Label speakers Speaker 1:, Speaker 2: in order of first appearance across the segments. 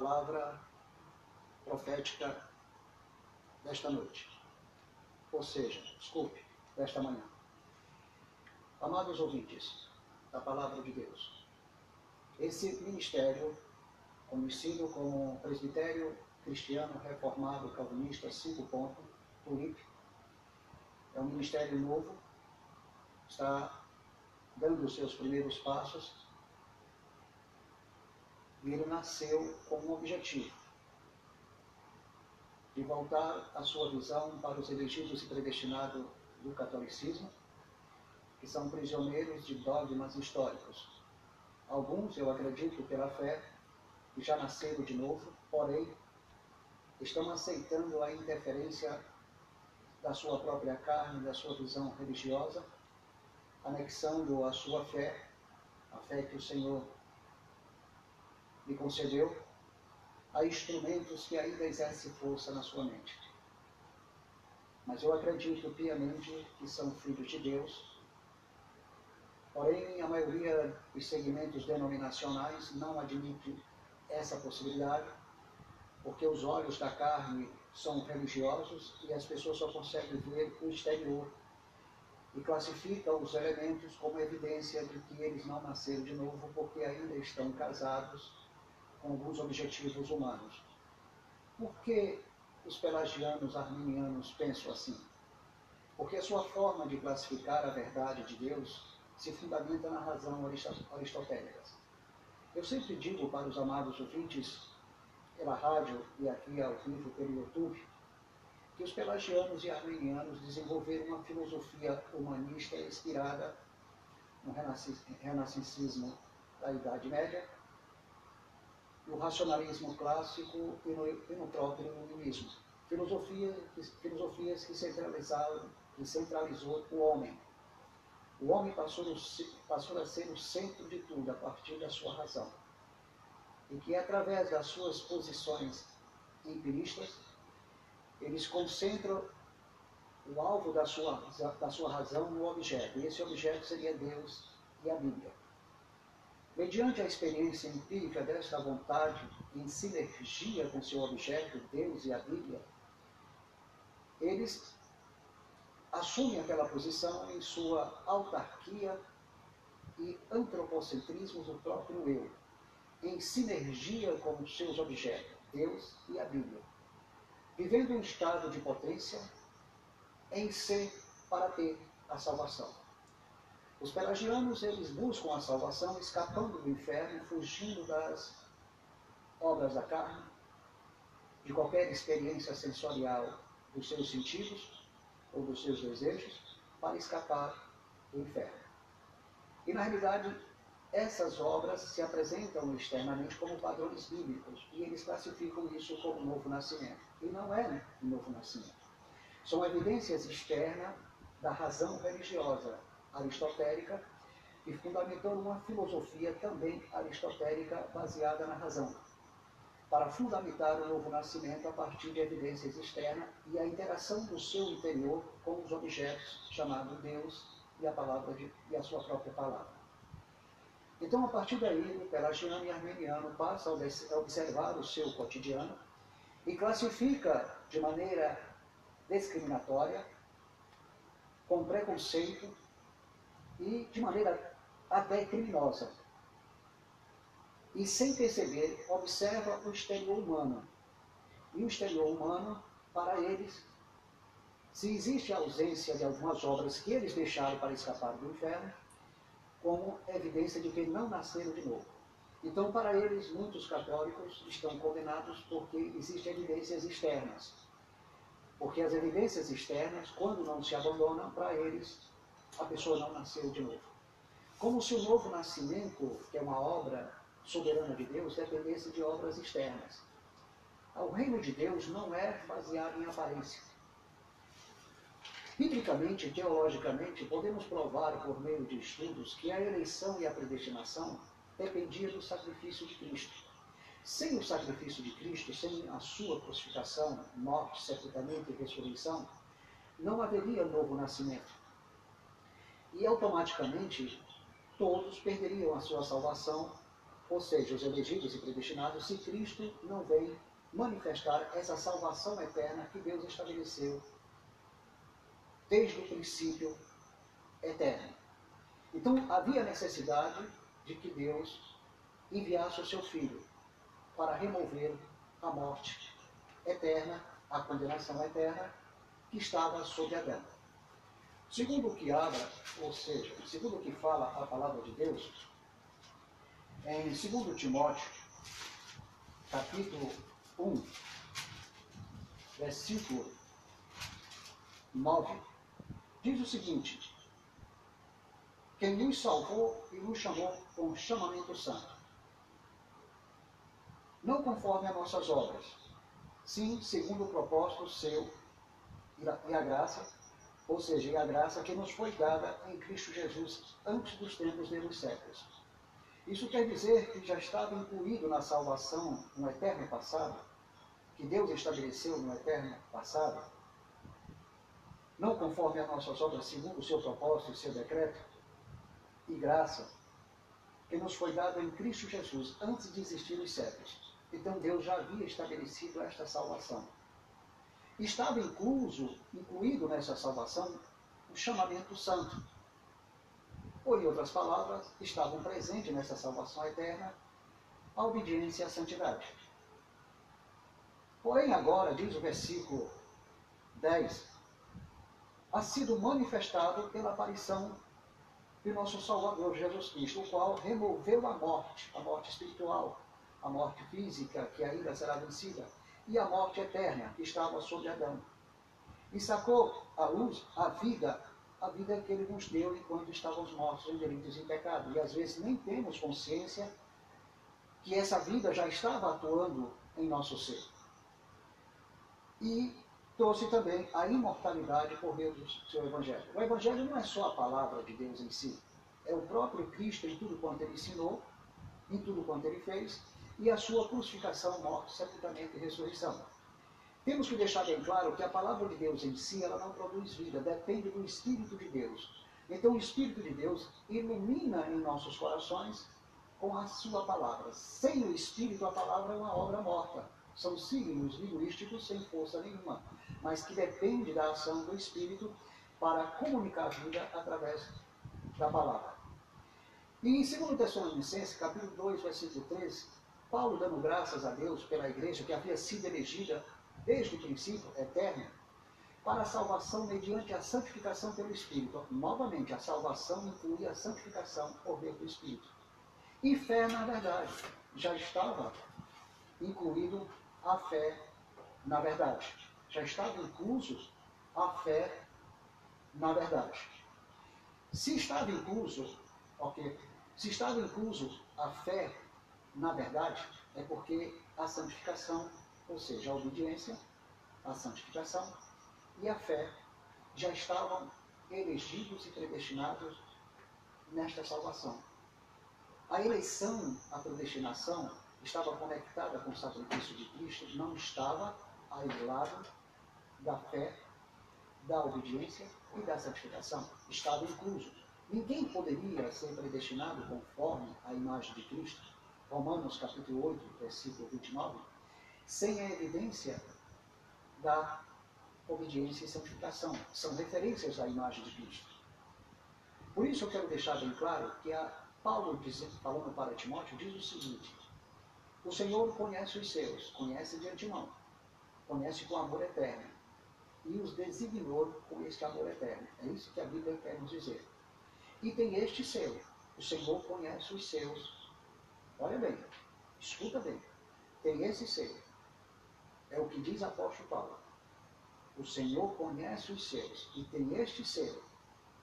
Speaker 1: palavra profética desta noite. Ou seja, desculpe, desta manhã. Amados ouvintes da palavra de Deus, esse ministério, conhecido como Presbitério Cristiano Reformado Calvinista 5 ponto, TULIP, é um ministério novo, está dando os seus primeiros passos e ele nasceu com um objetivo de voltar a sua visão para os elegidos e predestinados do catolicismo, que são prisioneiros de dogmas históricos. Alguns, eu acredito, pela fé, que já nasceram de novo, porém, estão aceitando a interferência da sua própria carne, da sua visão religiosa, anexando a sua fé, a fé que o Senhor lhe concedeu, a instrumentos que ainda exercem força na sua mente. Mas eu acredito piamente que são filhos de Deus. Porém, a maioria dos segmentos denominacionais não admite essa possibilidade, porque os olhos da carne são religiosos e as pessoas só conseguem ver o exterior e classificam os elementos como evidência de que eles não nasceram de novo porque ainda estão casados com alguns objetivos humanos. Por que os pelagianos arminianos pensam assim? Porque a sua forma de classificar a verdade de Deus se fundamenta na razão aristotélica. Eu sempre digo para os amados ouvintes, pela rádio e aqui ao vivo pelo YouTube, que os pelagianos e arminianos desenvolveram uma filosofia humanista inspirada no renascencismo da Idade Média no racionalismo clássico e no, e no próprio iluminismo. Filosofia, filosofias que centralizaram, que centralizou o homem. O homem passou, passou a ser o centro de tudo a partir da sua razão. E que através das suas posições empiristas, eles concentram o alvo da sua, da sua razão no objeto. E esse objeto seria Deus e a Bíblia. Mediante a experiência empírica desta vontade, em sinergia com seu objeto, Deus e a Bíblia, eles assumem aquela posição em sua autarquia e antropocentrismo do próprio eu, em sinergia com seus objetos, Deus e a Bíblia, vivendo um estado de potência em si para ter a salvação. Os pelagianos, eles buscam a salvação escapando do inferno, fugindo das obras da carne, de qualquer experiência sensorial dos seus sentidos ou dos seus desejos, para escapar do inferno. E na realidade, essas obras se apresentam externamente como padrões bíblicos e eles classificam isso como novo nascimento. E não é um novo nascimento. São evidências externas da razão religiosa, aristotélica e fundamentando uma filosofia também aristotélica baseada na razão, para fundamentar o novo nascimento a partir de evidências externas e a interação do seu interior com os objetos chamados Deus e a palavra de, e a sua própria palavra. Então, a partir daí, o pelagiano e armeniano passa a observar o seu cotidiano e classifica de maneira discriminatória, com preconceito e de maneira até criminosa. E sem perceber, observa o exterior humano. E o exterior humano, para eles, se existe a ausência de algumas obras que eles deixaram para escapar do inferno, como evidência de que não nasceram de novo. Então, para eles, muitos católicos estão condenados porque existem evidências externas. Porque as evidências externas, quando não se abandonam, para eles a pessoa não nasceu de novo. Como se o novo nascimento, que é uma obra soberana de Deus, dependesse de obras externas. O reino de Deus não é baseado em aparência. Biblicamente, teologicamente, podemos provar por meio de estudos que a eleição e a predestinação dependiam do sacrifício de Cristo. Sem o sacrifício de Cristo, sem a sua crucificação, morte, sepultamento e ressurreição, não haveria novo nascimento e automaticamente todos perderiam a sua salvação ou seja, os elegidos e predestinados, se Cristo não vem manifestar essa salvação eterna que Deus estabeleceu desde o princípio eterno. Então havia necessidade de que Deus enviasse o seu Filho para remover a morte eterna, a condenação eterna que estava sobre Adão. Segundo o que abra, ou seja, segundo o que fala a palavra de Deus, em 2 Timóteo, capítulo 1, versículo 9, diz o seguinte: Quem nos salvou e nos chamou com chamamento santo, não conforme as nossas obras, sim segundo o propósito seu e a graça ou seja, e a graça que nos foi dada em Cristo Jesus antes dos tempos dos séculos. Isso quer dizer que já estava incluído na salvação no eterno passado, que Deus estabeleceu no eterno passado, não conforme as nossas obras, segundo o seu propósito e seu decreto, e graça que nos foi dada em Cristo Jesus antes de existir os séculos. Então Deus já havia estabelecido esta salvação estava incluso, incluído nessa salvação o chamamento santo. Ou, em outras palavras, estavam presentes nessa salvação eterna a obediência e a santidade. Porém, agora, diz o versículo 10, ha sido manifestado pela aparição de nosso Salvador Jesus Cristo, o qual removeu a morte, a morte espiritual, a morte física, que ainda será vencida, e a morte eterna que estava sobre Adão. E sacou à luz a vida, a vida que ele nos deu enquanto estávamos mortos em delitos e pecado. E às vezes nem temos consciência que essa vida já estava atuando em nosso ser. E trouxe também a imortalidade por meio do seu Evangelho. O Evangelho não é só a palavra de Deus em si, é o próprio Cristo em tudo quanto ele ensinou, em tudo quanto ele fez, e a sua crucificação, morte, sepultamento e ressurreição. Temos que deixar bem claro que a palavra de Deus em si, ela não produz vida, depende do Espírito de Deus. Então o Espírito de Deus ilumina em nossos corações com a sua palavra. Sem o Espírito, a palavra é uma obra morta. São signos linguísticos sem força nenhuma, mas que depende da ação do Espírito para comunicar a vida através da palavra. E em 2 Tessalonicenses, capítulo 2, versículo 13, Paulo dando graças a Deus pela igreja que havia sido elegida desde o princípio, eterna, para a salvação mediante a santificação pelo Espírito. Novamente, a salvação inclui a santificação por meio do Espírito. E fé, na verdade, já estava incluído a fé na verdade. Já estava incluso a fé na verdade. Se estava incluso, ok, se estava incluso a fé na verdade, é porque a santificação, ou seja, a obediência, a santificação e a fé já estavam elegidos e predestinados nesta salvação. A eleição, a predestinação, estava conectada com o sacrifício de Cristo, não estava ao lado da fé, da obediência e da santificação. Estava incluso. Ninguém poderia ser predestinado conforme a imagem de Cristo Romanos capítulo 8, versículo 29, sem a evidência da obediência e santificação. São referências à imagem de Cristo. Por isso eu quero deixar bem claro que Paulo, diz, falando para Timóteo, diz o seguinte: O Senhor conhece os seus, conhece de antemão, conhece com amor eterno, e os designou com este amor eterno. É isso que a Bíblia quer nos dizer. E tem este selo: o Senhor conhece os seus, Olha bem, escuta bem. Tem esse selo. É o que diz apóstolo Paulo. O Senhor conhece os seus e tem este selo.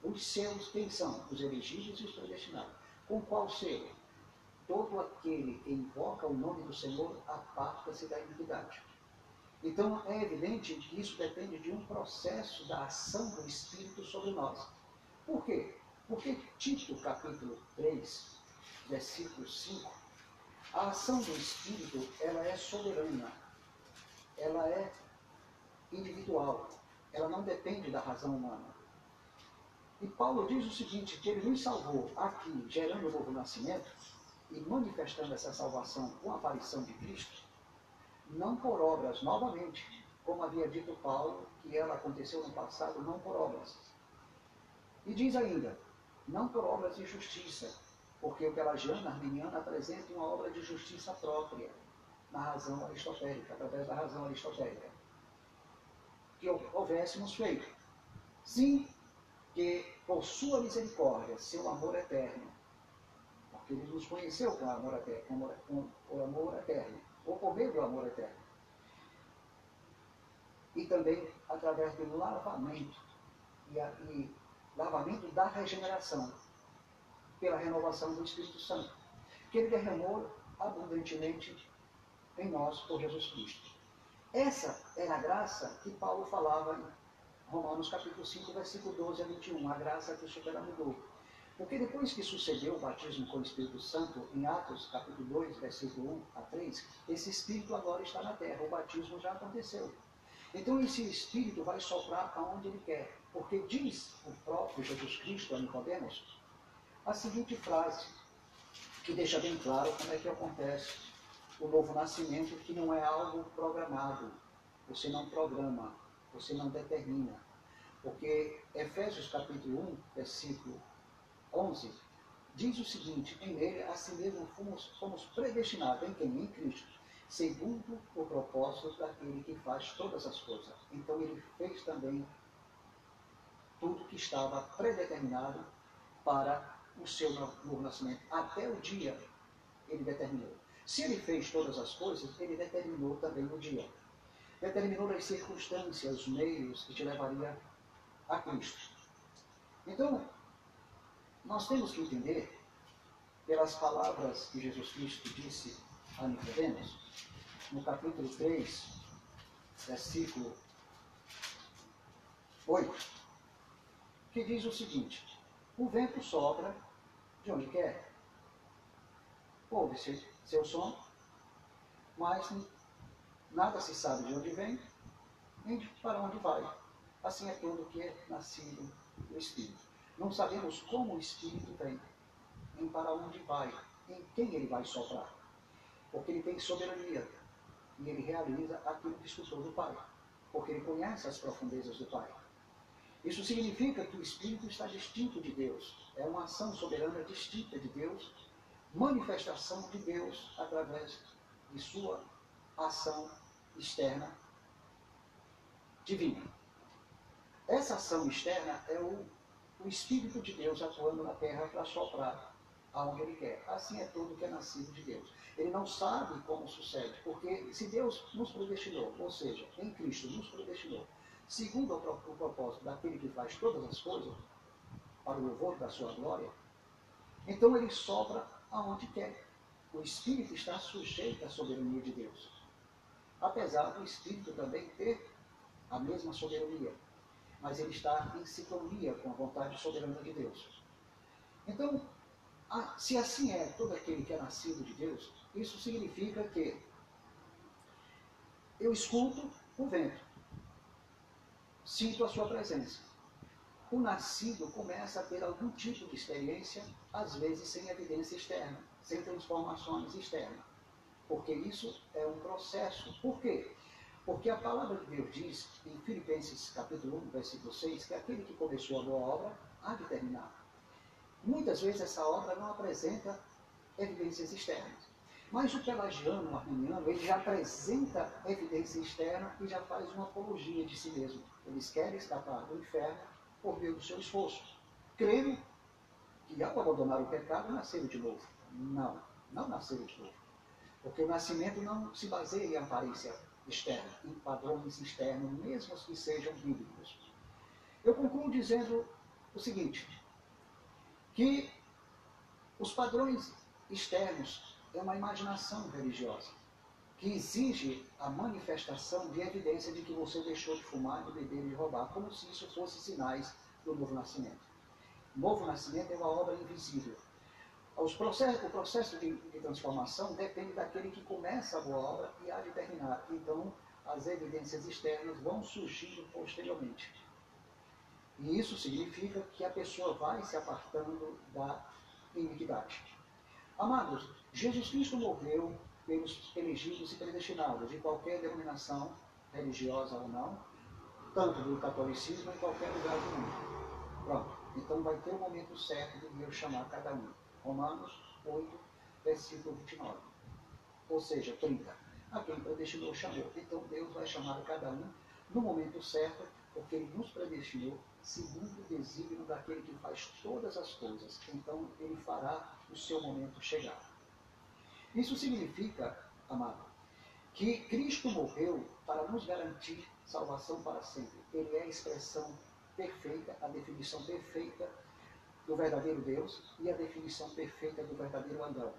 Speaker 1: Os seus quem são? Os elegidos e os predestinados. Com qual selo? Todo aquele que invoca o nome do Senhor aparta-se da iniquidade. Então é evidente que isso depende de um processo da ação do Espírito sobre nós. Por quê? Porque Tito, capítulo 3, versículo 5, a ação do Espírito, ela é soberana, ela é individual, ela não depende da razão humana. E Paulo diz o seguinte, que ele nos salvou aqui, gerando o novo nascimento, e manifestando essa salvação com a aparição de Cristo, não por obras, novamente, como havia dito Paulo, que ela aconteceu no passado, não por obras. E diz ainda, não por obras de justiça, porque o pelagiano arminiano apresenta uma obra de justiça própria na razão aristotélica, através da razão aristotélica, que houvéssemos feito. Sim, que por sua misericórdia, seu amor eterno, porque ele nos conheceu com amor eterno, com o amor eterno, ou por meio do amor eterno. E também através do lavamento, e, a, e lavamento da regeneração, pela renovação do Espírito Santo, que ele derramou abundantemente em nós por Jesus Cristo. Essa é a graça que Paulo falava em Romanos capítulo 5, versículo 12 a 21, a graça que supera mudou. Porque depois que sucedeu o batismo com o Espírito Santo, em Atos capítulo 2, versículo 1 a 3, esse Espírito agora está na terra, o batismo já aconteceu. Então esse Espírito vai soprar aonde ele quer, porque diz o próprio Jesus Cristo a Nicodemos, a seguinte frase, que deixa bem claro como é que acontece o novo nascimento, que não é algo programado. Você não programa, você não determina. Porque Efésios capítulo 1, versículo 11, diz o seguinte, em ele, assim mesmo, fomos, fomos predestinados, em quem? Em Cristo, segundo o propósito daquele que faz todas as coisas. Então ele fez também tudo que estava predeterminado para o seu novo nascimento. Até o dia ele determinou. Se ele fez todas as coisas, ele determinou também o dia. Determinou as circunstâncias, os meios que te levaria a Cristo. Então, nós temos que entender, pelas palavras que Jesus Cristo disse a Nicodemos, no capítulo 3, versículo 8, que diz o seguinte: O vento sopra de onde quer. Ouve-se seu som, mas nada se sabe de onde vem, nem para onde vai. Assim é tudo que é nascido do Espírito. Não sabemos como o Espírito vem, nem para onde vai, em quem ele vai soprar. Porque ele tem soberania e ele realiza aquilo que escutou do Pai. Porque ele conhece as profundezas do Pai. Isso significa que o Espírito está distinto de Deus. É uma ação soberana distinta de Deus, manifestação de Deus através de sua ação externa divina. Essa ação externa é o, o Espírito de Deus atuando na terra para soprar aonde Ele quer. Assim é tudo que é nascido de Deus. Ele não sabe como sucede, porque se Deus nos predestinou, ou seja, em Cristo nos predestinou, segundo o propósito daquele que faz todas as coisas, para o louvor da sua glória, então ele sopra aonde quer. O Espírito está sujeito à soberania de Deus. Apesar do Espírito também ter a mesma soberania, mas ele está em sintonia com a vontade soberana de Deus. Então, se assim é todo aquele que é nascido de Deus, isso significa que eu escuto o vento, sinto a sua presença. O nascido começa a ter algum tipo de experiência, às vezes sem evidência externa, sem transformações externas. Porque isso é um processo. Por quê? Porque a palavra de Deus diz, em Filipenses capítulo 1, versículo 6, que aquele que começou a boa obra há de terminar. Muitas vezes essa obra não apresenta evidências externas. Mas o pelagiano, o arminiano, ele já apresenta evidência externa e já faz uma apologia de si mesmo. Eles querem escapar do inferno por meio do seu esforço, crendo que ao abandonar o pecado nasceram de novo. Não, não nasceram de novo. Porque o nascimento não se baseia em aparência externa, em padrões externos, mesmo que sejam bíblicos. Eu concluo dizendo o seguinte, que os padrões externos é uma imaginação religiosa que exige a manifestação de evidência de que você deixou de fumar, de beber e de roubar, como se isso fosse sinais do novo nascimento. O novo nascimento é uma obra invisível. Os processos, o processo de, de, transformação depende daquele que começa a boa obra e há de terminar. Então, as evidências externas vão surgindo posteriormente. E isso significa que a pessoa vai se apartando da iniquidade. Amados, Jesus Cristo morreu pelos elegidos e predestinados, de qualquer denominação religiosa ou não, tanto do catolicismo em qualquer lugar do mundo. Pronto. Então vai ter o um momento certo de Deus chamar cada um. Romanos 8, versículo 29. Ou seja, 30. A quem predestinou chamou. Então Deus vai chamar cada um no momento certo, porque Ele nos predestinou segundo o desígnio daquele que faz todas as coisas. Então Ele fará o seu momento chegar. Isso significa, amado, que Cristo morreu para nos garantir salvação para sempre. Ele é a expressão perfeita, a definição perfeita do verdadeiro Deus e a definição perfeita do verdadeiro Adão.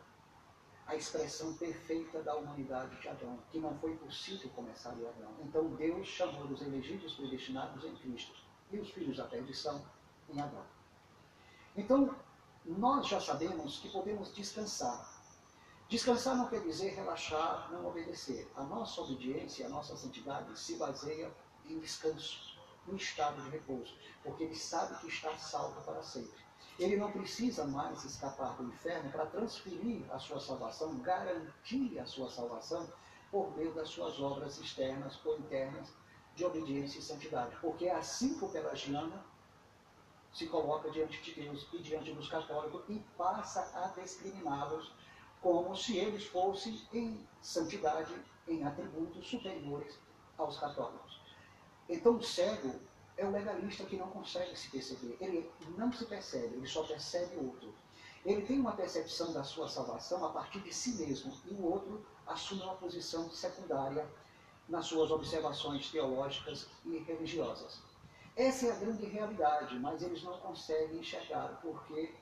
Speaker 1: A expressão perfeita da humanidade de Adão, que não foi possível começar em Adão. Então Deus chamou os elegidos predestinados em Cristo e os filhos da perdição em Adão. Então, nós já sabemos que podemos descansar. Descansar não quer dizer relaxar, não obedecer. A nossa obediência, a nossa santidade se baseia em descanso, em estado de repouso, porque ele sabe que está salvo para sempre. Ele não precisa mais escapar do inferno para transferir a sua salvação, garantir a sua salvação por meio das suas obras externas ou internas de obediência e santidade. Porque é assim que o pelagiano se coloca diante de Deus e diante dos católicos e passa a discriminá-los como se eles fossem em santidade, em atributos superiores aos católicos. Então o cego é o legalista que não consegue se perceber. Ele não se percebe, ele só percebe o outro. Ele tem uma percepção da sua salvação a partir de si mesmo e o outro assume uma posição secundária nas suas observações teológicas e religiosas. Essa é a grande realidade, mas eles não conseguem enxergar, porque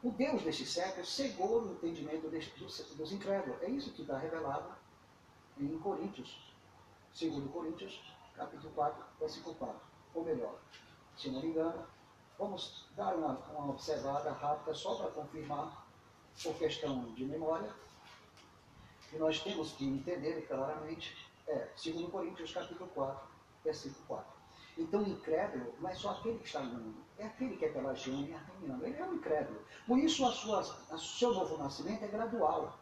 Speaker 1: o Deus deste século cegou o entendimento dos, incrédulos. É isso que está revelado em Coríntios, segundo Coríntios, capítulo 4, versículo 4. Ou melhor, se não me engano, vamos dar uma, uma observada rápida só para confirmar, por questão de memória, que nós temos que entender claramente, é, segundo Coríntios, capítulo 4, versículo 4. Então, o incrédulo não é só aquele que está no mundo, é aquele que é pelagiano e arminiano. Ele é um incrédulo. Por isso, a sua, a seu novo nascimento é gradual.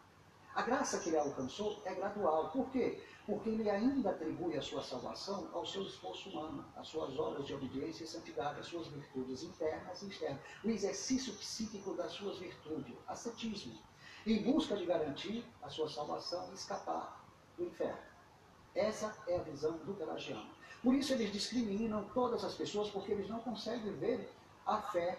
Speaker 1: A graça que ele alcançou é gradual. Por quê? Porque ele ainda atribui a sua salvação ao seu esforço humano, às suas obras de obediência e santidade, às suas virtudes internas e externas, o exercício psíquico das suas virtudes, ascetismo, em busca de garantir a sua salvação e escapar do inferno. Essa é a visão do pelagiano. Por isso eles discriminam todas as pessoas, porque eles não conseguem ver a fé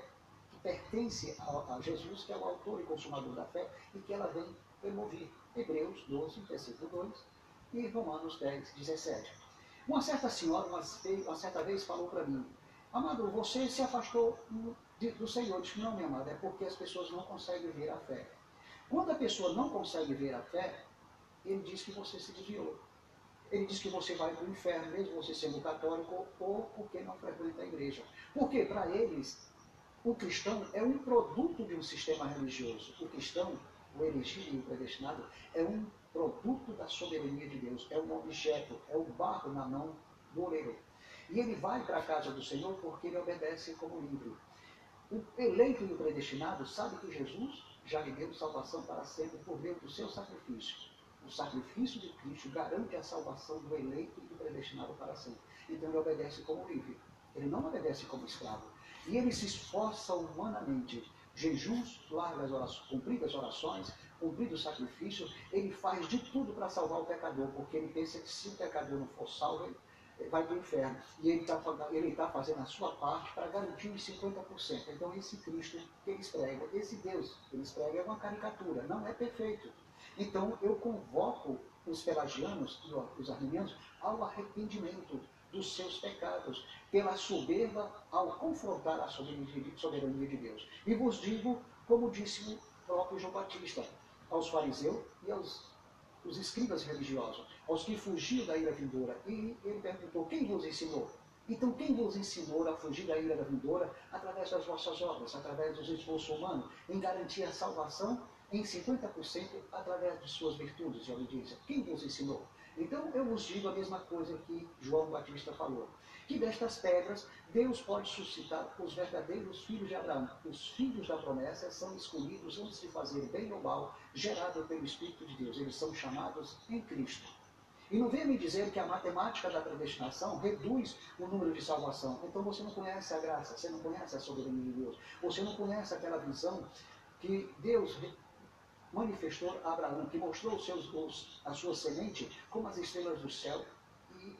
Speaker 1: que pertence a, Jesus, que é o autor e consumador da fé, e que ela vem promover. Hebreus 12, versículo 2 e Romanos 10, 17. Uma certa senhora, uma, uma certa vez, falou para mim, Amado, você se afastou do Senhor. Disse, não, minha amada, é porque as pessoas não conseguem ver a fé. Quando a pessoa não consegue ver a fé, ele diz que você se desviou. Ele diz que você vai para o inferno, mesmo você sendo católico ou porque não frequenta a igreja. Porque para eles, o cristão é um produto de um sistema religioso. O cristão, o elegido e o predestinado, é um produto da soberania de Deus, é um objeto, é o barro na mão do oleiro. E ele vai para a casa do Senhor porque ele obedece como livre. O eleito e o predestinado sabe que Jesus já lhe deu salvação para sempre por meio do seu sacrifício. O sacrifício de Cristo garante a salvação do eleito e do predestinado para sempre. Então ele obedece como livre. Ele não obedece como escravo. E ele se esforça humanamente. Jejuns, largas orações, cumpridas orações, cumprido sacrifício, ele faz de tudo para salvar o pecador, porque ele pensa que se o pecador não for salvo, ele vai para o inferno. E ele está ele tá fazendo a sua parte para garantir os 50%. Então, esse Cristo que eles pregam, esse Deus que eles pregam é uma caricatura, não é perfeito. Então eu convoco os pelagianos e os arminianos ao arrependimento dos seus pecados, pela soberba ao confrontar a soberania de Deus. E vos digo, como disse o próprio João Batista, aos fariseus e aos os escribas religiosos, aos que fugiam da ira vindoura. E ele perguntou: quem vos ensinou? Então, quem vos ensinou a fugir da ira da vindoura? Através das vossas obras, através dos esforços humanos, em garantir a salvação em 50% através de suas virtudes e obediência. Quem vos ensinou? Então eu vos digo a mesma coisa que João Batista falou, que destas pedras Deus pode suscitar os verdadeiros filhos de Abraão. Os filhos da promessa são escolhidos antes de fazer bem ou mal, gerados pelo Espírito de Deus. Eles são chamados em Cristo. E não venha me dizer que a matemática da predestinação reduz o número de salvação. Então você não conhece a graça, você não conhece a soberania de Deus, você não conhece aquela visão que Deus manifestou Abraão, que mostrou os seus, os, a sua semente como as estrelas do céu e,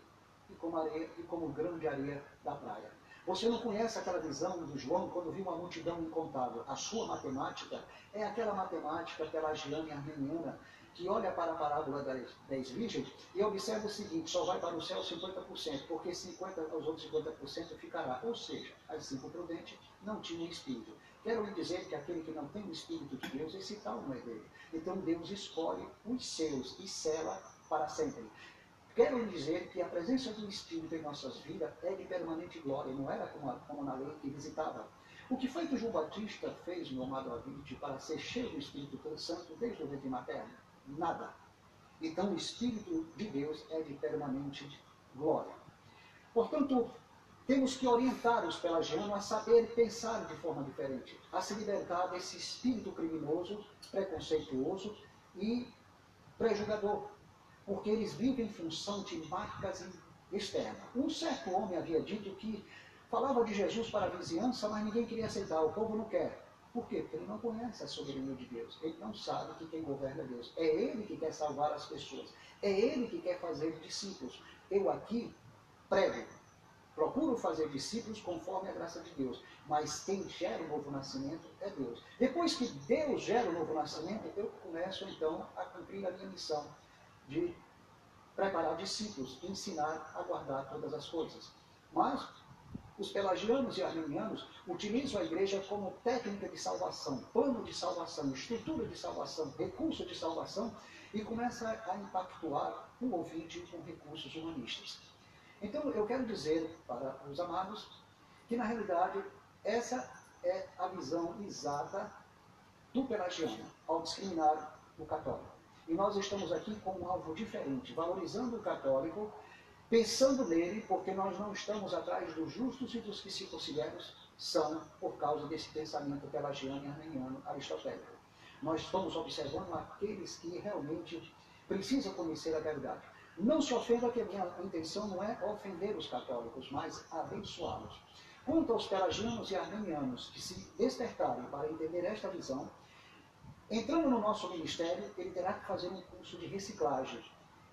Speaker 1: e, como areia, e como grão de areia da praia. Você não conhece aquela visão do João quando viu uma multidão incontável. A sua matemática é aquela matemática pelagiana e armeniana que olha para a parábola das, das virgens e observa o seguinte, só vai para o céu 50%, porque 50, os outros 50% ficará. Ou seja, as cinco prudentes não tinham espírito. Quero lhe dizer que aquele que não tem o Espírito de Deus, esse tal não é dele. Então Deus escolhe os seus e cela para sempre. Quero lhe dizer que a presença do Espírito em nossas vidas é de permanente glória, não era como, como na lei que visitava. O que foi que João Batista fez, meu amado ouvinte, para ser cheio do Espírito Santo desde o ventre materno? Nada. Então o Espírito de Deus é de permanente glória. Portanto, temos que orientar os pelagianos a saber pensar de forma diferente, a se libertar desse espírito criminoso, preconceituoso e prejudicador, porque eles vivem em função de marcas externas. Um certo homem havia dito que falava de Jesus para a vizinhança, mas ninguém queria aceitar, o povo não quer. Por quê? Porque ele não conhece a soberania de Deus. Ele não sabe que quem governa é Deus. É ele que quer salvar as pessoas. É ele que quer fazer discípulos. Eu aqui prego, procuro fazer discípulos conforme a graça de Deus. Mas quem gera o novo nascimento é Deus. Depois que Deus gera o novo nascimento, eu começo então a cumprir a minha missão de preparar discípulos, ensinar a guardar todas as coisas. Mas os pelagianos e arminianos utilizam a igreja como técnica de salvação, plano de salvação, estrutura de salvação, recurso de salvação e começa a impactuar o ouvinte com recursos humanistas. Então, eu quero dizer para os amados que, na realidade, essa é a visão exata do pelagiano ao discriminar o católico. E nós estamos aqui com um alvo diferente, valorizando o católico pensando nele, porque nós não estamos atrás dos justos e dos que se consideram são por causa desse pensamento pelagiano e armeniano aristotélico. Nós estamos observando aqueles que realmente precisam conhecer a verdade. Não se ofenda que a minha intenção não é ofender os católicos, mas abençoá-los. Quanto aos pelagianos e armenianos que se despertarem para entender esta visão, entrando no nosso ministério, ele terá que fazer um curso de reciclagem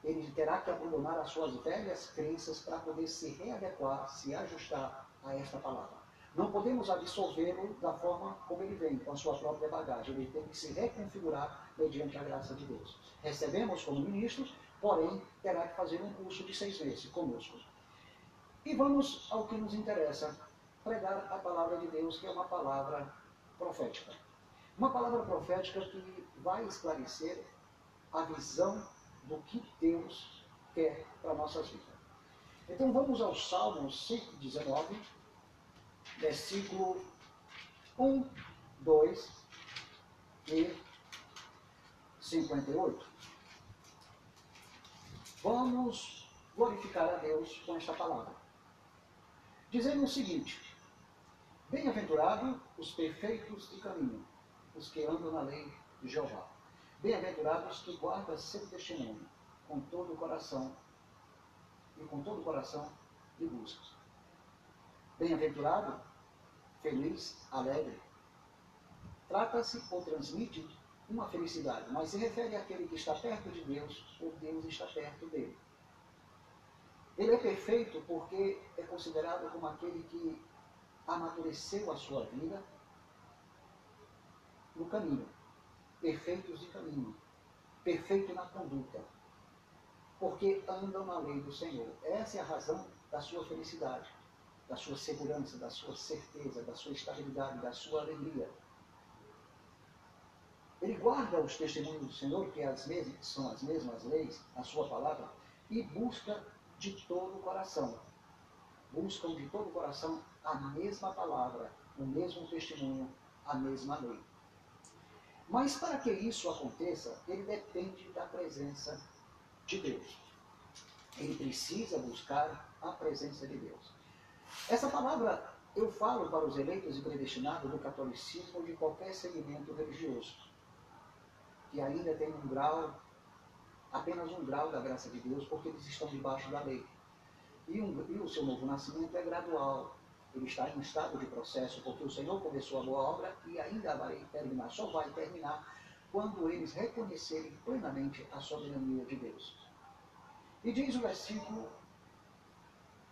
Speaker 1: ele terá que abandonar as suas velhas crenças para poder se readequar, se ajustar a esta palavra. Não podemos absolvê-lo da forma como ele vem, com a sua própria bagagem. Ele tem que se reconfigurar mediante a graça de Deus. Recebemos como ministros, porém, terá que fazer um curso de seis meses conosco. E vamos ao que nos interessa, pregar a palavra de Deus, que é uma palavra profética. Uma palavra profética que vai esclarecer a visão do que Deus quer para nossas vidas. Então vamos ao Salmo 119, versículo 1, 2 e 58. Vamos glorificar a Deus com esta palavra. Dizendo o seguinte: Bem-aventurado os perfeitos de caminho, os que andam na lei de Jeová. Bem-aventurados que guardam seu testemunho com todo o coração e com todo o coração de busca. Bem-aventurado, feliz, alegre. Trata-se ou transmite uma felicidade, mas se refere àquele que está perto de Deus ou Deus está perto dele. Ele é perfeito porque é considerado como aquele que amadureceu a sua vida no caminho perfeitos de caminho, perfeito na conduta, porque andam na lei do Senhor. Essa é a razão da sua felicidade, da sua segurança, da sua certeza, da sua estabilidade, da sua alegria. Ele guarda os testemunhos do Senhor, que mesmas, são as mesmas leis, a sua palavra, e busca de todo o coração. Buscam de todo o coração a mesma palavra, o mesmo testemunho, a mesma lei. Mas para que isso aconteça, ele depende da presença de Deus. Ele precisa buscar a presença de Deus. Essa palavra eu falo para os eleitos e predestinados do catolicismo ou de qualquer segmento religioso, que ainda tem um grau, apenas um grau da graça de Deus, porque eles estão debaixo da lei. E, um, e o seu novo nascimento é gradual. Ele está em estado de processo, porque o Senhor começou a boa obra e ainda vai terminar, só vai terminar quando eles reconhecerem plenamente a soberania de Deus. E diz o versículo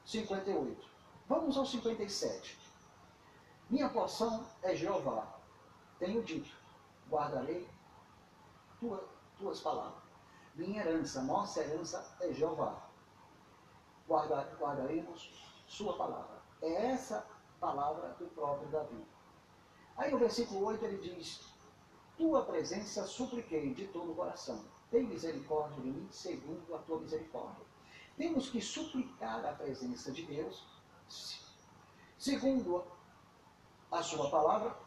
Speaker 1: 58. Vamos ao 57. Minha porção é Jeová. Tenho dito, guardarei tua, tuas palavras. Minha herança, nossa herança é Jeová. Guarda, guardaremos sua palavra. É essa palavra do próprio Davi. Aí no versículo 8 ele diz: Tua presença supliquei de todo o coração. Tem misericórdia de mim, segundo a tua misericórdia. Temos que suplicar a presença de Deus, segundo a sua palavra,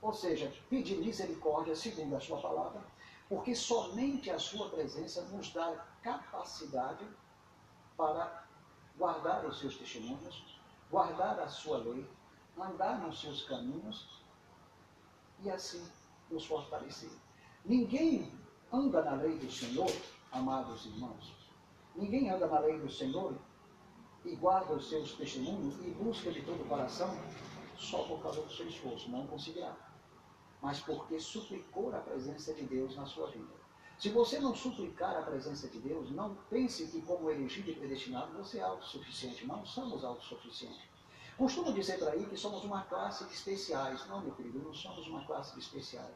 Speaker 1: ou seja, pedir misericórdia segundo a sua palavra, porque somente a sua presença nos dá capacidade para guardar os seus testemunhos, guardar a sua lei, andar nos seus caminhos e assim nos fortalecer. Ninguém anda na lei do Senhor, amados irmãos. Ninguém anda na lei do Senhor e guarda os seus testemunhos e busca de todo o coração só por causa do seu esforço. Não conseguirá. Mas porque suplicou a presença de Deus na sua vida. Se você não suplicar a presença de Deus, não pense que, como elegido e predestinado, você é autossuficiente. Não somos autossuficientes. Costumo dizer para aí que somos uma classe de especiais. Não, meu querido, não somos uma classe de especiais.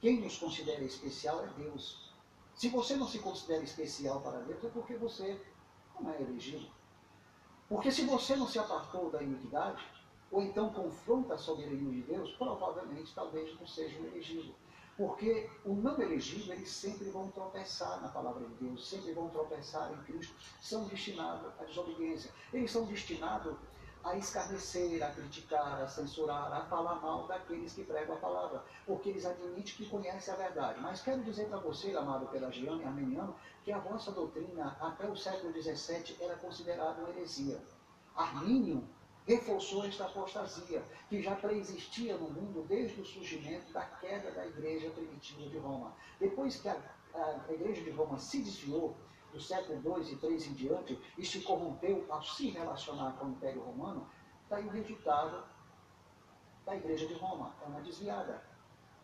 Speaker 1: Quem nos considera especial é Deus. Se você não se considera especial para Deus, é porque você não é elegido. Porque se você não se apartou da iniquidade, ou então confronta a soberania de Deus, provavelmente talvez não seja um elegido. Porque o não elegido, eles sempre vão tropeçar na palavra de Deus, sempre vão tropeçar em Cristo, são destinados à desobediência. Eles são destinados a escarnecer, a criticar, a censurar, a falar mal daqueles que pregam a palavra, porque eles admitem que conhecem a verdade. Mas quero dizer para você, amado pelagiano e armeniano, que a vossa doutrina, até o século XVII, era considerada uma heresia. Armínio reforçou esta apostasia, que já preexistia no mundo desde o surgimento da queda da igreja primitiva de Roma. Depois que a, a igreja de Roma se desviou, do século II e III em diante, e se corrompeu ao se relacionar com o Império Romano, daí o resultado da igreja de Roma. É uma desviada.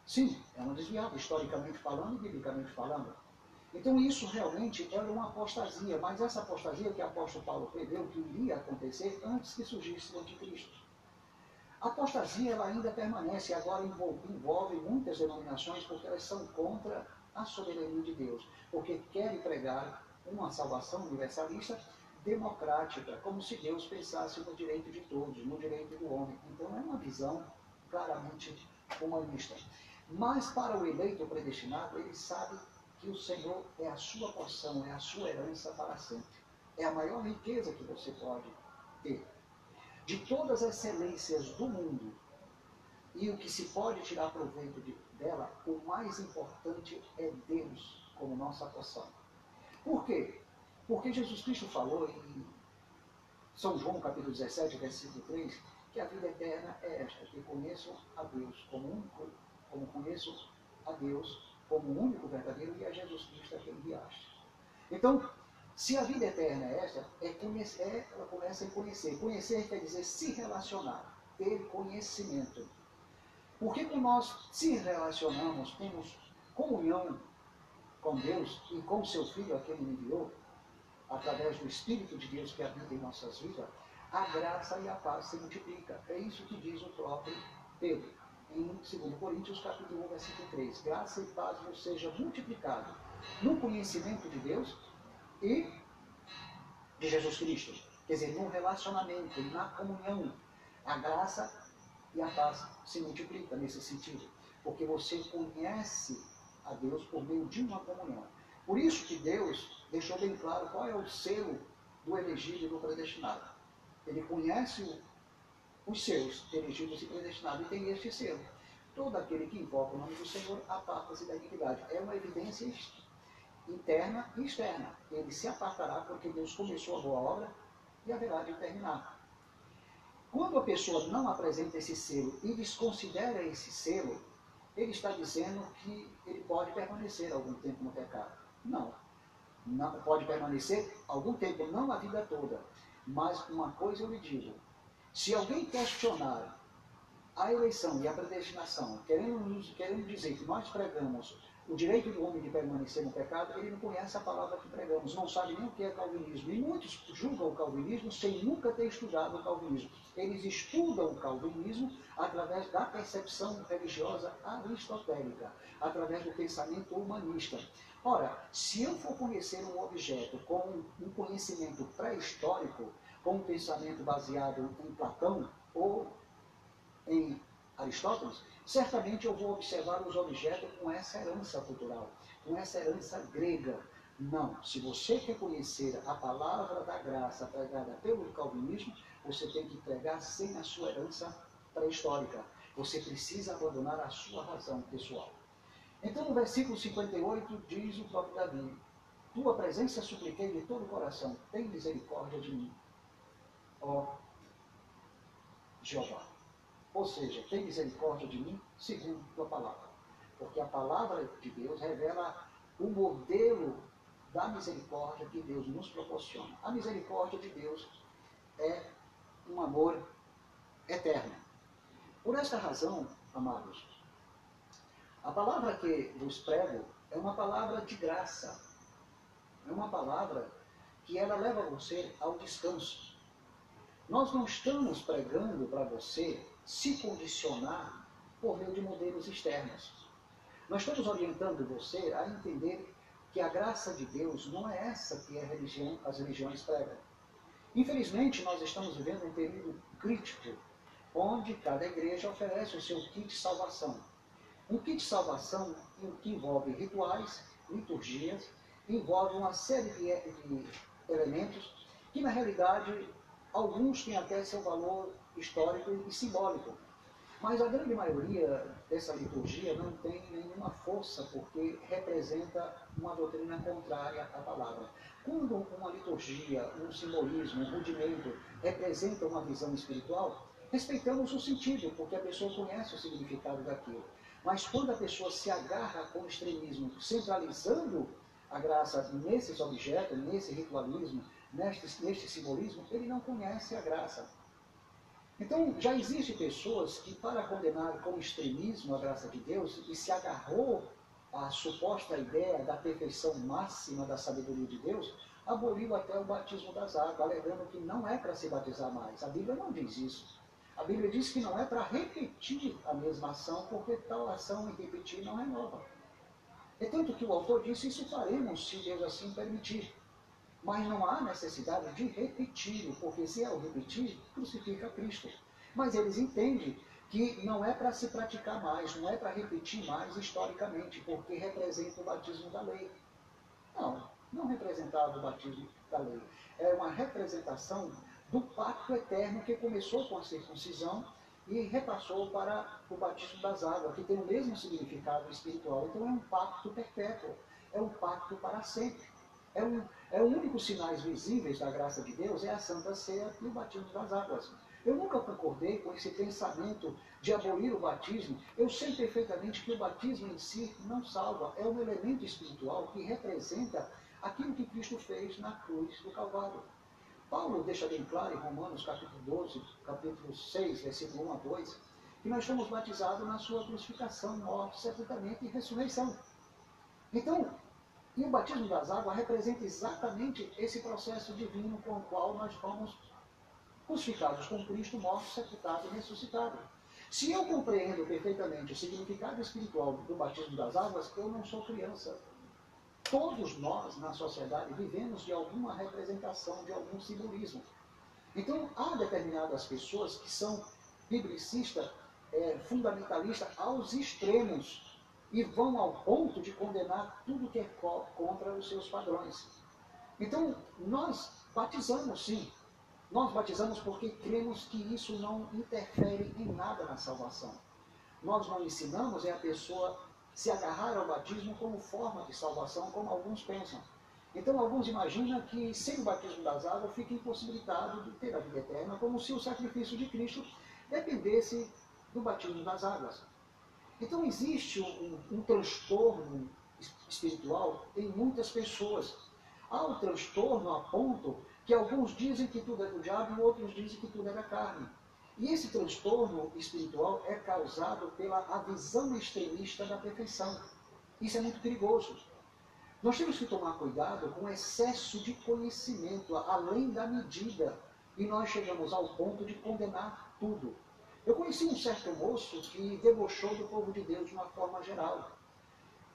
Speaker 1: Sim, é uma desviada, historicamente falando e biblicamente falando. Então isso realmente era uma apostasia, mas essa apostasia que o apóstolo Paulo preveu que iria acontecer antes que surgisse o anticristo. A apostasia ela ainda permanece, agora envolve, envolve muitas denominações, porque elas são contra a soberania de Deus, porque querem pregar uma salvação universalista democrática, como se Deus pensasse no direito de todos, no direito do homem. Então é uma visão claramente humanista. Mas para o eleito predestinado, ele sabe que o Senhor é a sua porção, é a sua herança para sempre. É a maior riqueza que você pode ter. De todas as excelências do mundo e o que se pode tirar proveito de, dela, o mais importante é Deus como nossa porção. Por quê? Porque Jesus Cristo falou em São João capítulo 17, versículo 3, que a vida eterna é esta, que conheçam a Deus como único, como conheço a Deus como o único verdadeiro e a Jesus Cristo a quem enviaste. Então, se a vida eterna é esta, é conhecer, é, ela começa a conhecer. Conhecer quer dizer se relacionar, ter conhecimento. Porque quando nós se relacionamos, temos comunhão com Deus e com seu Filho a quem ele enviou, através do Espírito de Deus que habita em nossas vidas, a graça e a paz se multiplica. É isso que diz o próprio Pedro em 2 Coríntios capítulo 1, versículo 3. Graça e paz vos seja multiplicado no conhecimento de Deus e de Jesus Cristo. Quer dizer, no relacionamento, na comunhão, a graça e a paz se multiplica nesse sentido. Porque você conhece a Deus por meio de uma comunhão. Por isso que Deus deixou bem claro qual é o selo do elegido e do predestinado. Ele conhece os seus elegidos e predestinados, e tem este selo. Todo aquele que invoca o nome do Senhor aparta-se da iniquidade. É uma evidência interna e externa. Ele se apartará porque Deus começou a boa obra e haverá de terminar. Quando a pessoa não apresenta esse selo e desconsidera esse selo, ele está dizendo que ele pode permanecer algum tempo no pecado. Não. Não pode permanecer algum tempo, não a vida toda. Mas uma coisa eu lhe digo: se alguém questionar a eleição e a predestinação, querendo, querendo dizer que nós pregamos o direito do homem de permanecer no pecado, ele não conhece a palavra que pregamos, não sabe nem o que é calvinismo. E muitos julgam o calvinismo sem nunca ter estudado o calvinismo. Eles estudam o calvinismo através da percepção religiosa aristotélica, através do pensamento humanista. Ora, se eu for conhecer um objeto com um conhecimento pré-histórico, com um pensamento baseado em Platão ou em Aristóteles, certamente eu vou observar os objetos com essa herança cultural, com essa herança grega. Não, se você quer conhecer a palavra da graça pregada pelo calvinismo, você tem que pregar sem a sua herança pré-histórica. Você precisa abandonar a sua razão pessoal. Então, no versículo 58, diz o próprio Davi: Tua presença supliquei de todo o coração, tem misericórdia de mim, ó Jeová. Ou seja, tem misericórdia de mim segundo tua palavra. Porque a palavra de Deus revela o modelo da misericórdia que Deus nos proporciona. A misericórdia de Deus é um amor eterno. Por esta razão, amados, a palavra que vos prego é uma palavra de graça. É uma palavra que ela leva você ao descanso. Nós não estamos pregando para você se condicionar por meio de modelos externos. Nós estamos orientando você a entender que a graça de Deus não é essa que religião, as religiões pregam. Infelizmente, nós estamos vivendo um período crítico, onde cada igreja oferece o seu kit de salvação. Um kit de salvação que envolve rituais, liturgias, envolve uma série de, de elementos que, na realidade, alguns têm até seu valor histórico e simbólico. Mas a grande maioria dessa liturgia não tem nenhuma força, porque representa uma doutrina contrária à palavra. Quando uma liturgia, um simbolismo, um rudimento representa uma visão espiritual, respeitamos o sentido, porque a pessoa conhece o significado daquilo. Mas quando a pessoa se agarra com extremismo, centralizando a graça nesses objetos, nesse ritualismo, neste, neste simbolismo, ele não conhece a graça. Então, já existem pessoas que, para condenar com extremismo a graça de Deus, e se agarrou à suposta ideia da perfeição máxima da sabedoria de Deus, aboliu até o batismo das águas, alegando que não é para se batizar mais. A Bíblia não diz isso. A Bíblia diz que não é para repetir a mesma ação, porque tal ação em repetir não é nova. É tanto que o autor disse: Isso faremos, se Deus assim permitir. Mas não há necessidade de repetir, porque se é o repetir, crucifica Cristo. Mas eles entendem que não é para se praticar mais, não é para repetir mais historicamente, porque representa o batismo da lei. Não, não representava o batismo da lei. É uma representação do pacto eterno que começou com a circuncisão e repassou para o batismo das águas, que tem o mesmo significado espiritual. Então é um pacto perpétuo, é um pacto para sempre. É um, é o único sinais visíveis da graça de Deus é a Santa Ceia e o batismo das águas. Eu nunca concordei com esse pensamento de abolir o batismo. Eu sei perfeitamente que o batismo em si não salva, é um elemento espiritual que representa aquilo que Cristo fez na cruz do Calvário. Paulo deixa bem claro em Romanos capítulo 12, capítulo 6, versículo 1 a 2, que nós fomos batizados na sua crucificação, morte, sepultamento e ressurreição. Então, e o batismo das águas representa exatamente esse processo divino com o qual nós fomos crucificados com Cristo, mortos, sepultados e ressuscitados. Se eu compreendo perfeitamente o significado espiritual do batismo das águas, eu não sou criança. Todos nós na sociedade vivemos de alguma representação, de algum simbolismo. Então, há determinadas pessoas que são biblicistas, é, fundamentalistas aos extremos, e vão ao ponto de condenar tudo que é contra os seus padrões. Então, nós batizamos sim. Nós batizamos porque cremos que isso não interfere em nada na salvação. Nós não ensinamos é a pessoa se agarrar ao batismo como forma de salvação, como alguns pensam. Então, alguns imaginam que sem o batismo das águas fica impossibilitado de ter a vida eterna, como se o sacrifício de Cristo dependesse do batismo das águas. Então, existe um, um, um transtorno espiritual em muitas pessoas. Há um transtorno a ponto que alguns dizem que tudo é do diabo e outros dizem que tudo é da carne. E esse transtorno espiritual é causado pela a visão extremista da perfeição. Isso é muito perigoso. Nós temos que tomar cuidado com o excesso de conhecimento, além da medida, e nós chegamos ao ponto de condenar tudo. Eu conheci um certo moço que debochou do povo de Deus de uma forma geral,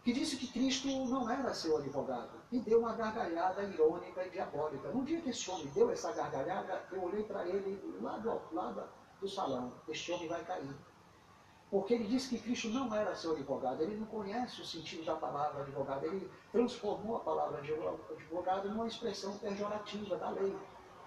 Speaker 1: que disse que Cristo não era seu advogado, e deu uma gargalhada irônica e diabólica. No dia que esse homem deu essa gargalhada, eu olhei para ele lá do, lado do salão, este homem vai cair. Porque ele disse que Cristo não era seu advogado, ele não conhece o sentido da palavra advogado, ele transformou a palavra advogado numa expressão pejorativa da lei.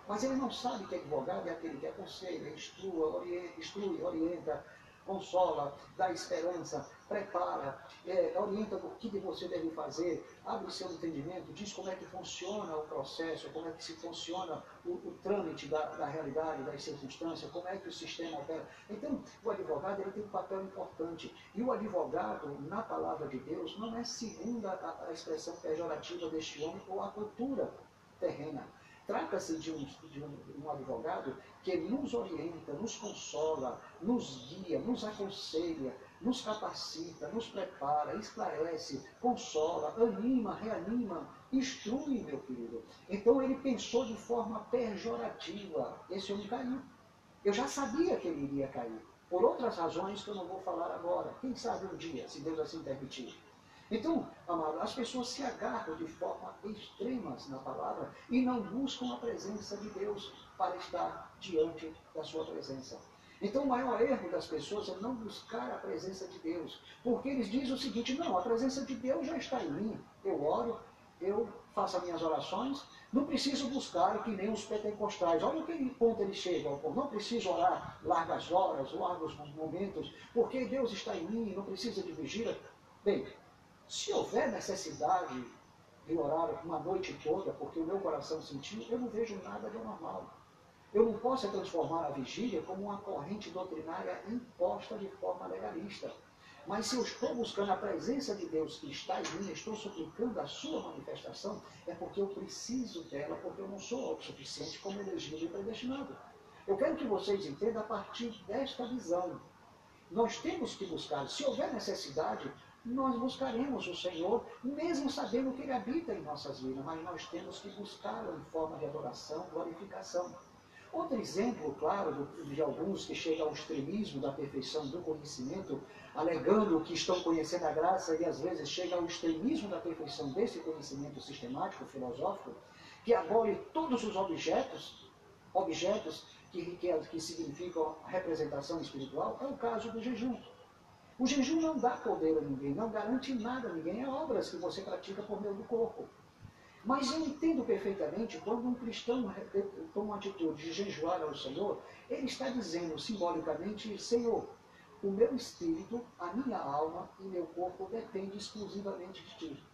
Speaker 1: Mas ele não sabe que advogado é aquele que aconselha, instrua, orienta, instrui, orienta, consola, dá esperança, prepara, é, orienta o que você deve fazer, abre o seu entendimento, diz como é que funciona o processo, como é que se funciona o, o trâmite da, da, realidade, das circunstâncias, como é que o sistema opera. Então, o advogado ele tem um papel importante. E o advogado, na palavra de Deus, não é segundo a, a expressão pejorativa deste homem ou a cultura terrena. Trata-se de, um, de um, um, advogado que nos orienta, nos consola, nos guia, nos aconselha, nos capacita, nos prepara, esclarece, consola, anima, reanima, instrui, meu querido. Então ele pensou de forma pejorativa. Esse homem caiu. Eu já sabia que ele iria cair. Por outras razões que eu não vou falar agora. Quem sabe um dia, se Deus assim permitir. Então, amado, as pessoas se agarram de forma extremas na palavra e não buscam a presença de Deus para estar diante da sua presença. Então, o maior erro das pessoas é não buscar a presença de Deus, porque eles dizem o seguinte: não, a presença de Deus já está em mim. Eu oro, eu faço as minhas orações, não preciso buscar que nem os pentecostais. Olha o que ponto eles chegam. Não preciso orar largas horas, largos momentos, porque Deus está em mim, não precisa de vigília. Bem, se houver necessidade de orar uma noite toda, porque o meu coração sentiu, eu não vejo nada de anormal. Eu não posso transformar a vigília como uma corrente doutrinária imposta de forma legalista. Mas se eu estou buscando a presença de Deus que está em mim, estou suplicando a sua manifestação, é porque eu preciso dela, porque eu não sou autossuficiente como elegido e predestinado. Eu quero que vocês entendam a partir desta visão. Nós temos que buscar, se houver necessidade, nós buscaremos o Senhor, mesmo sabendo que Ele habita em nossas vidas, mas nós temos que buscá-lo em forma de adoração, glorificação. Outro exemplo, claro, de alguns que chegam ao extremismo da perfeição do conhecimento, alegando que estão conhecendo a graça e às vezes chega ao extremismo da perfeição desse conhecimento sistemático, filosófico, que abole todos os objetos, objetos que, que, que significam representação espiritual, é o caso do jejum. O jejum não dá poder a ninguém, não garante nada a ninguém, é obras que você pratica por meio do corpo. Mas eu entendo perfeitamente quando um cristão toma uma atitude de jejuar ao Senhor, ele está dizendo simbolicamente: Senhor, o meu espírito, a minha alma e meu corpo dependem exclusivamente de ti.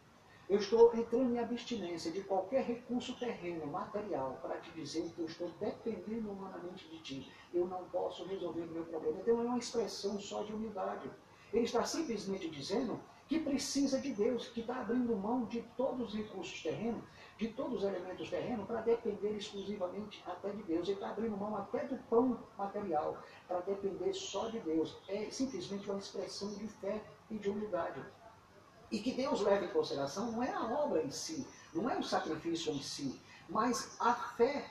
Speaker 1: Eu estou entrando em abstinência de qualquer recurso terreno, material, para te dizer que eu estou dependendo humanamente de ti. Eu não posso resolver o meu problema. Então é uma expressão só de humildade. Ele está simplesmente dizendo que precisa de Deus, que está abrindo mão de todos os recursos terrenos, de todos os elementos terrenos, para depender exclusivamente até de Deus. Ele está abrindo mão até do pão material, para depender só de Deus. É simplesmente uma expressão de fé e de humildade. E que Deus leva em consideração não é a obra em si, não é o sacrifício em si, mas a fé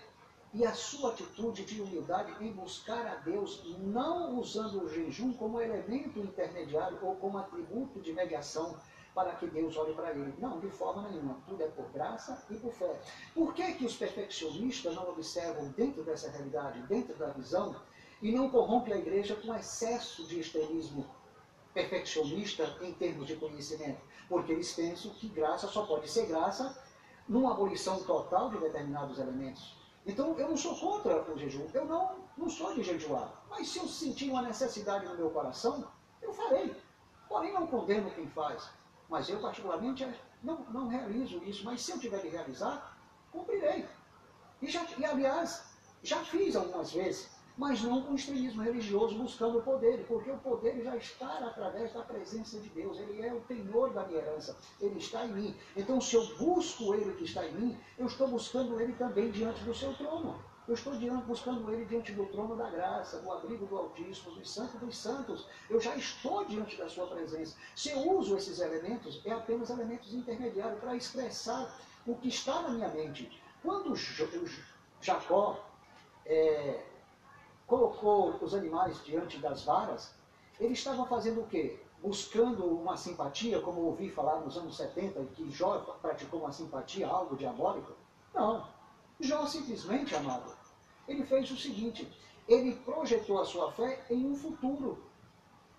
Speaker 1: e a sua atitude de humildade em buscar a Deus, não usando o jejum como elemento intermediário ou como atributo de mediação para que Deus olhe para ele. Não, de forma nenhuma. Tudo é por graça e por fé. Por que, que os perfeccionistas não observam dentro dessa realidade, dentro da visão, e não corrompem a igreja com excesso de extremismo perfeccionista em termos de conhecimento? Porque eles pensam que graça só pode ser graça numa abolição total de determinados elementos. Então, eu não sou contra o jejum, eu não, não sou de jejuar. Mas se eu sentir uma necessidade no meu coração, eu farei. Porém, não condeno quem faz. Mas eu, particularmente, não, não realizo isso. Mas se eu tiver de realizar, cumprirei. E, já, e aliás, já fiz algumas vezes mas não com extremismo religioso buscando o poder, porque o poder já está através da presença de Deus, ele é o penhor da minha herança, ele está em mim. Então, se eu busco ele que está em mim, eu estou buscando ele também diante do seu trono. Eu estou diante, buscando ele diante do trono da graça, do abrigo do Altíssimo, dos santos dos santos. Eu já estou diante da sua presença. Se eu uso esses elementos, é apenas elementos intermediários para expressar o que está na minha mente. Quando Jacó é, colocou os animais diante das varas, eles estavam fazendo o quê? Buscando uma simpatia, como ouvi falar nos anos 70, que Jó praticou uma simpatia, algo diabólico? Não. Jó simplesmente, amado, ele fez o seguinte, ele projetou a sua fé em um futuro.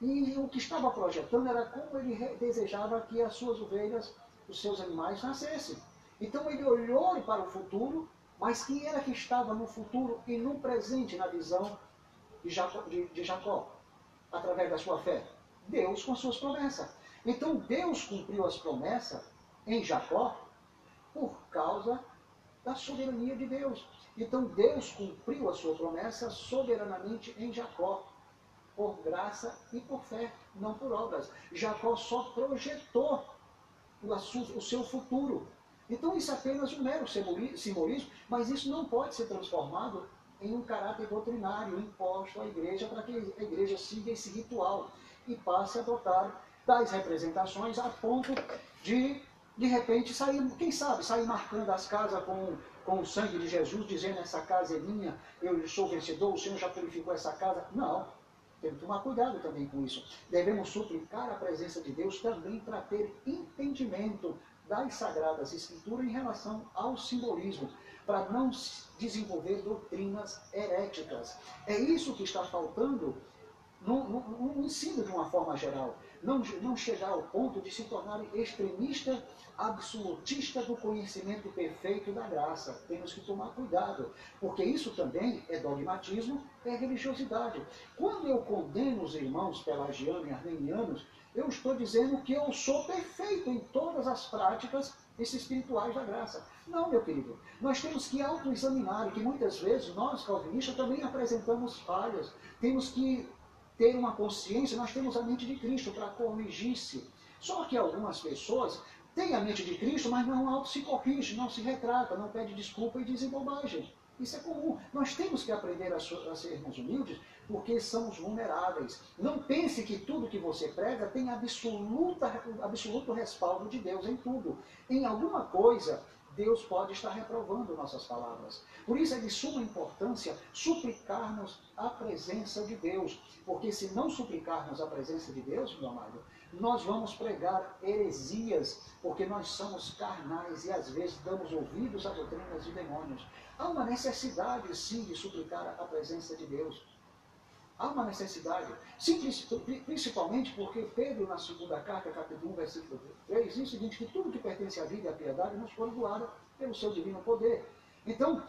Speaker 1: E o que estava projetando era como ele desejava que as suas ovelhas, os seus animais, nascessem. Então ele olhou para o futuro mas quem era que estava no futuro e no presente na visão de Jacó, através da sua fé? Deus com suas promessas. Então Deus cumpriu as promessas em Jacó por causa da soberania de Deus. Então Deus cumpriu a sua promessa soberanamente em Jacó, por graça e por fé, não por obras. Jacó só projetou o seu futuro. Então isso é apenas um mero simbolismo, mas isso não pode ser transformado em um caráter doutrinário imposto à igreja para que a igreja siga esse ritual e passe a adotar tais representações a ponto de, de repente, sair, quem sabe, sair marcando as casas com, com o sangue de Jesus, dizendo essa casa é minha, eu sou vencedor, o Senhor já purificou essa casa. Não, temos que tomar cuidado também com isso. Devemos suplicar a presença de Deus também para ter entendimento das Sagradas Escrituras em relação ao simbolismo, para não desenvolver doutrinas heréticas. É isso que está faltando no, no, no, ensino de uma forma geral. Não, não chegar ao ponto de se tornar extremista, absolutista do conhecimento perfeito da graça. Temos que tomar cuidado, porque isso também é dogmatismo, é religiosidade. Quando eu condeno os irmãos pelagianos e armenianos, eu estou dizendo que eu sou perfeito em todas as práticas espirituais da graça. Não, meu querido. Nós temos que autoexaminar que muitas vezes nós, calvinistas, também apresentamos falhas. Temos que ter uma consciência, nós temos a mente de Cristo para corrigir-se. Só que algumas pessoas têm a mente de Cristo, mas não auto se corrige, não se retrata, não pede desculpa e dizem bobagem. Isso é comum. Nós temos que aprender a, a sermos humildes porque somos vulneráveis. Não pense que tudo que você prega tem absoluta, absoluto respaldo de Deus em tudo. Em alguma coisa, Deus pode estar reprovando nossas palavras. Por isso é de suma importância suplicarmos a presença de Deus. Porque se não suplicarmos a presença de Deus, meu amado, nós vamos pregar heresias, porque nós somos carnais e às vezes damos ouvidos a doutrinas de demônios. Há uma necessidade, sim, de suplicar a presença de Deus. Há uma necessidade, principalmente porque Pedro, na segunda carta, capítulo 1, versículo 3, diz o seguinte, que tudo que pertence à vida e à piedade nos foi doado pelo seu divino poder. Então,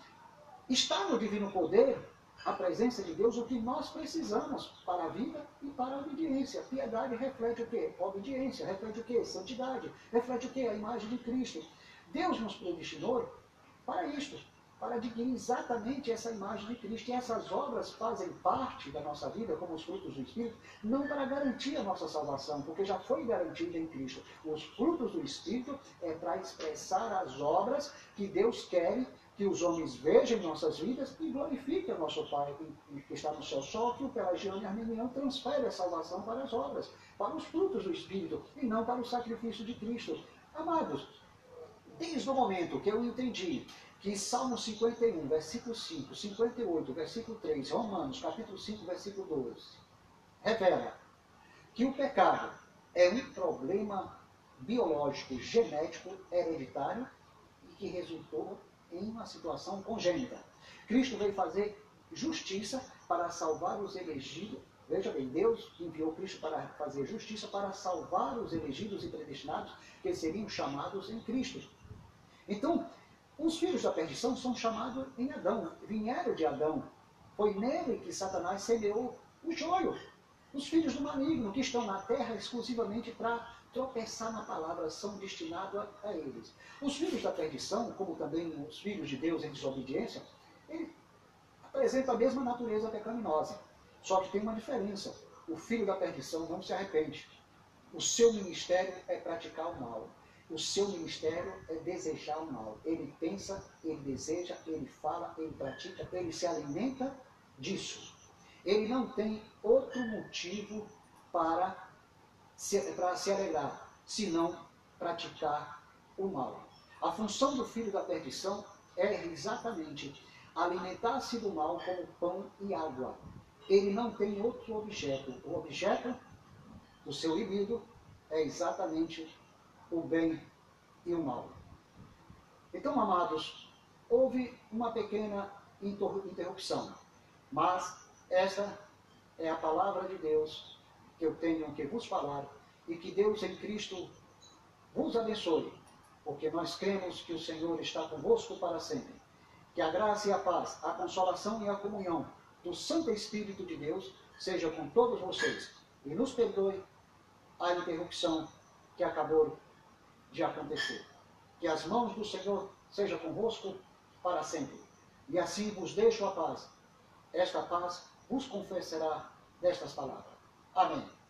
Speaker 1: está no divino poder a presença de Deus o que nós precisamos para a vida e para a obediência. Piedade reflete o quê? Obediência. Reflete o quê? Santidade. Reflete o quê? A imagem de Cristo. Deus nos predestinou para isto para adquirir exatamente essa imagem de Cristo. E essas obras fazem parte da nossa vida, como os frutos do Espírito, não para garantir a nossa salvação, porque já foi garantida em Cristo. Os frutos do Espírito é para expressar as obras que Deus quer que os homens vejam em nossas vidas e glorifiquem o nosso Pai que está no céu. Só que o pelagiano e arminiano transfere a salvação para as obras, para os frutos do Espírito, e não para o sacrifício de Cristo. Amados, desde o momento que eu entendi que Salmo 51, versículo 5, 58, versículo 3, Romanos, capítulo 5, versículo 12, revela que o pecado é um problema biológico, genético, hereditário e que resultou em uma situação congênita. Cristo veio fazer justiça para salvar os elegidos. Veja bem, Deus enviou Cristo para fazer justiça para salvar os elegidos e predestinados que seriam chamados em Cristo. Então, os filhos da perdição são chamados em Adão, vieram de Adão. Foi nele que Satanás semeou o joio. Os filhos do maligno, que estão na terra exclusivamente para tropeçar na palavra, são destinados a, a, eles. Os filhos da perdição, como também os filhos de Deus em desobediência, apresentam a mesma natureza pecaminosa. Só que tem uma diferença. O filho da perdição não se arrepende. O seu ministério é praticar o mal. O seu ministério é desejar o mal. Ele pensa, ele deseja, ele fala, ele pratica, ele se alimenta disso. Ele não tem outro motivo para se, para se alegrar, senão praticar o mal. A função do filho da perdição é exatamente alimentar-se do mal como pão e água. Ele não tem outro objeto. O objeto do seu libido é exatamente o bem e o mal. Então, amados, houve uma pequena interrupção, mas esta é a palavra de Deus que eu tenho que vos falar e que Deus em Cristo vos abençoe, porque nós cremos que o Senhor está convosco para sempre. Que a graça e a paz, a consolação e a comunhão do Santo Espírito de Deus seja com todos vocês e nos perdoe a interrupção que acabou de acontecer. Que as mãos do Senhor sejam convosco para sempre. E assim vos deixo a paz. Esta paz vos confessará destas palavras. Amém.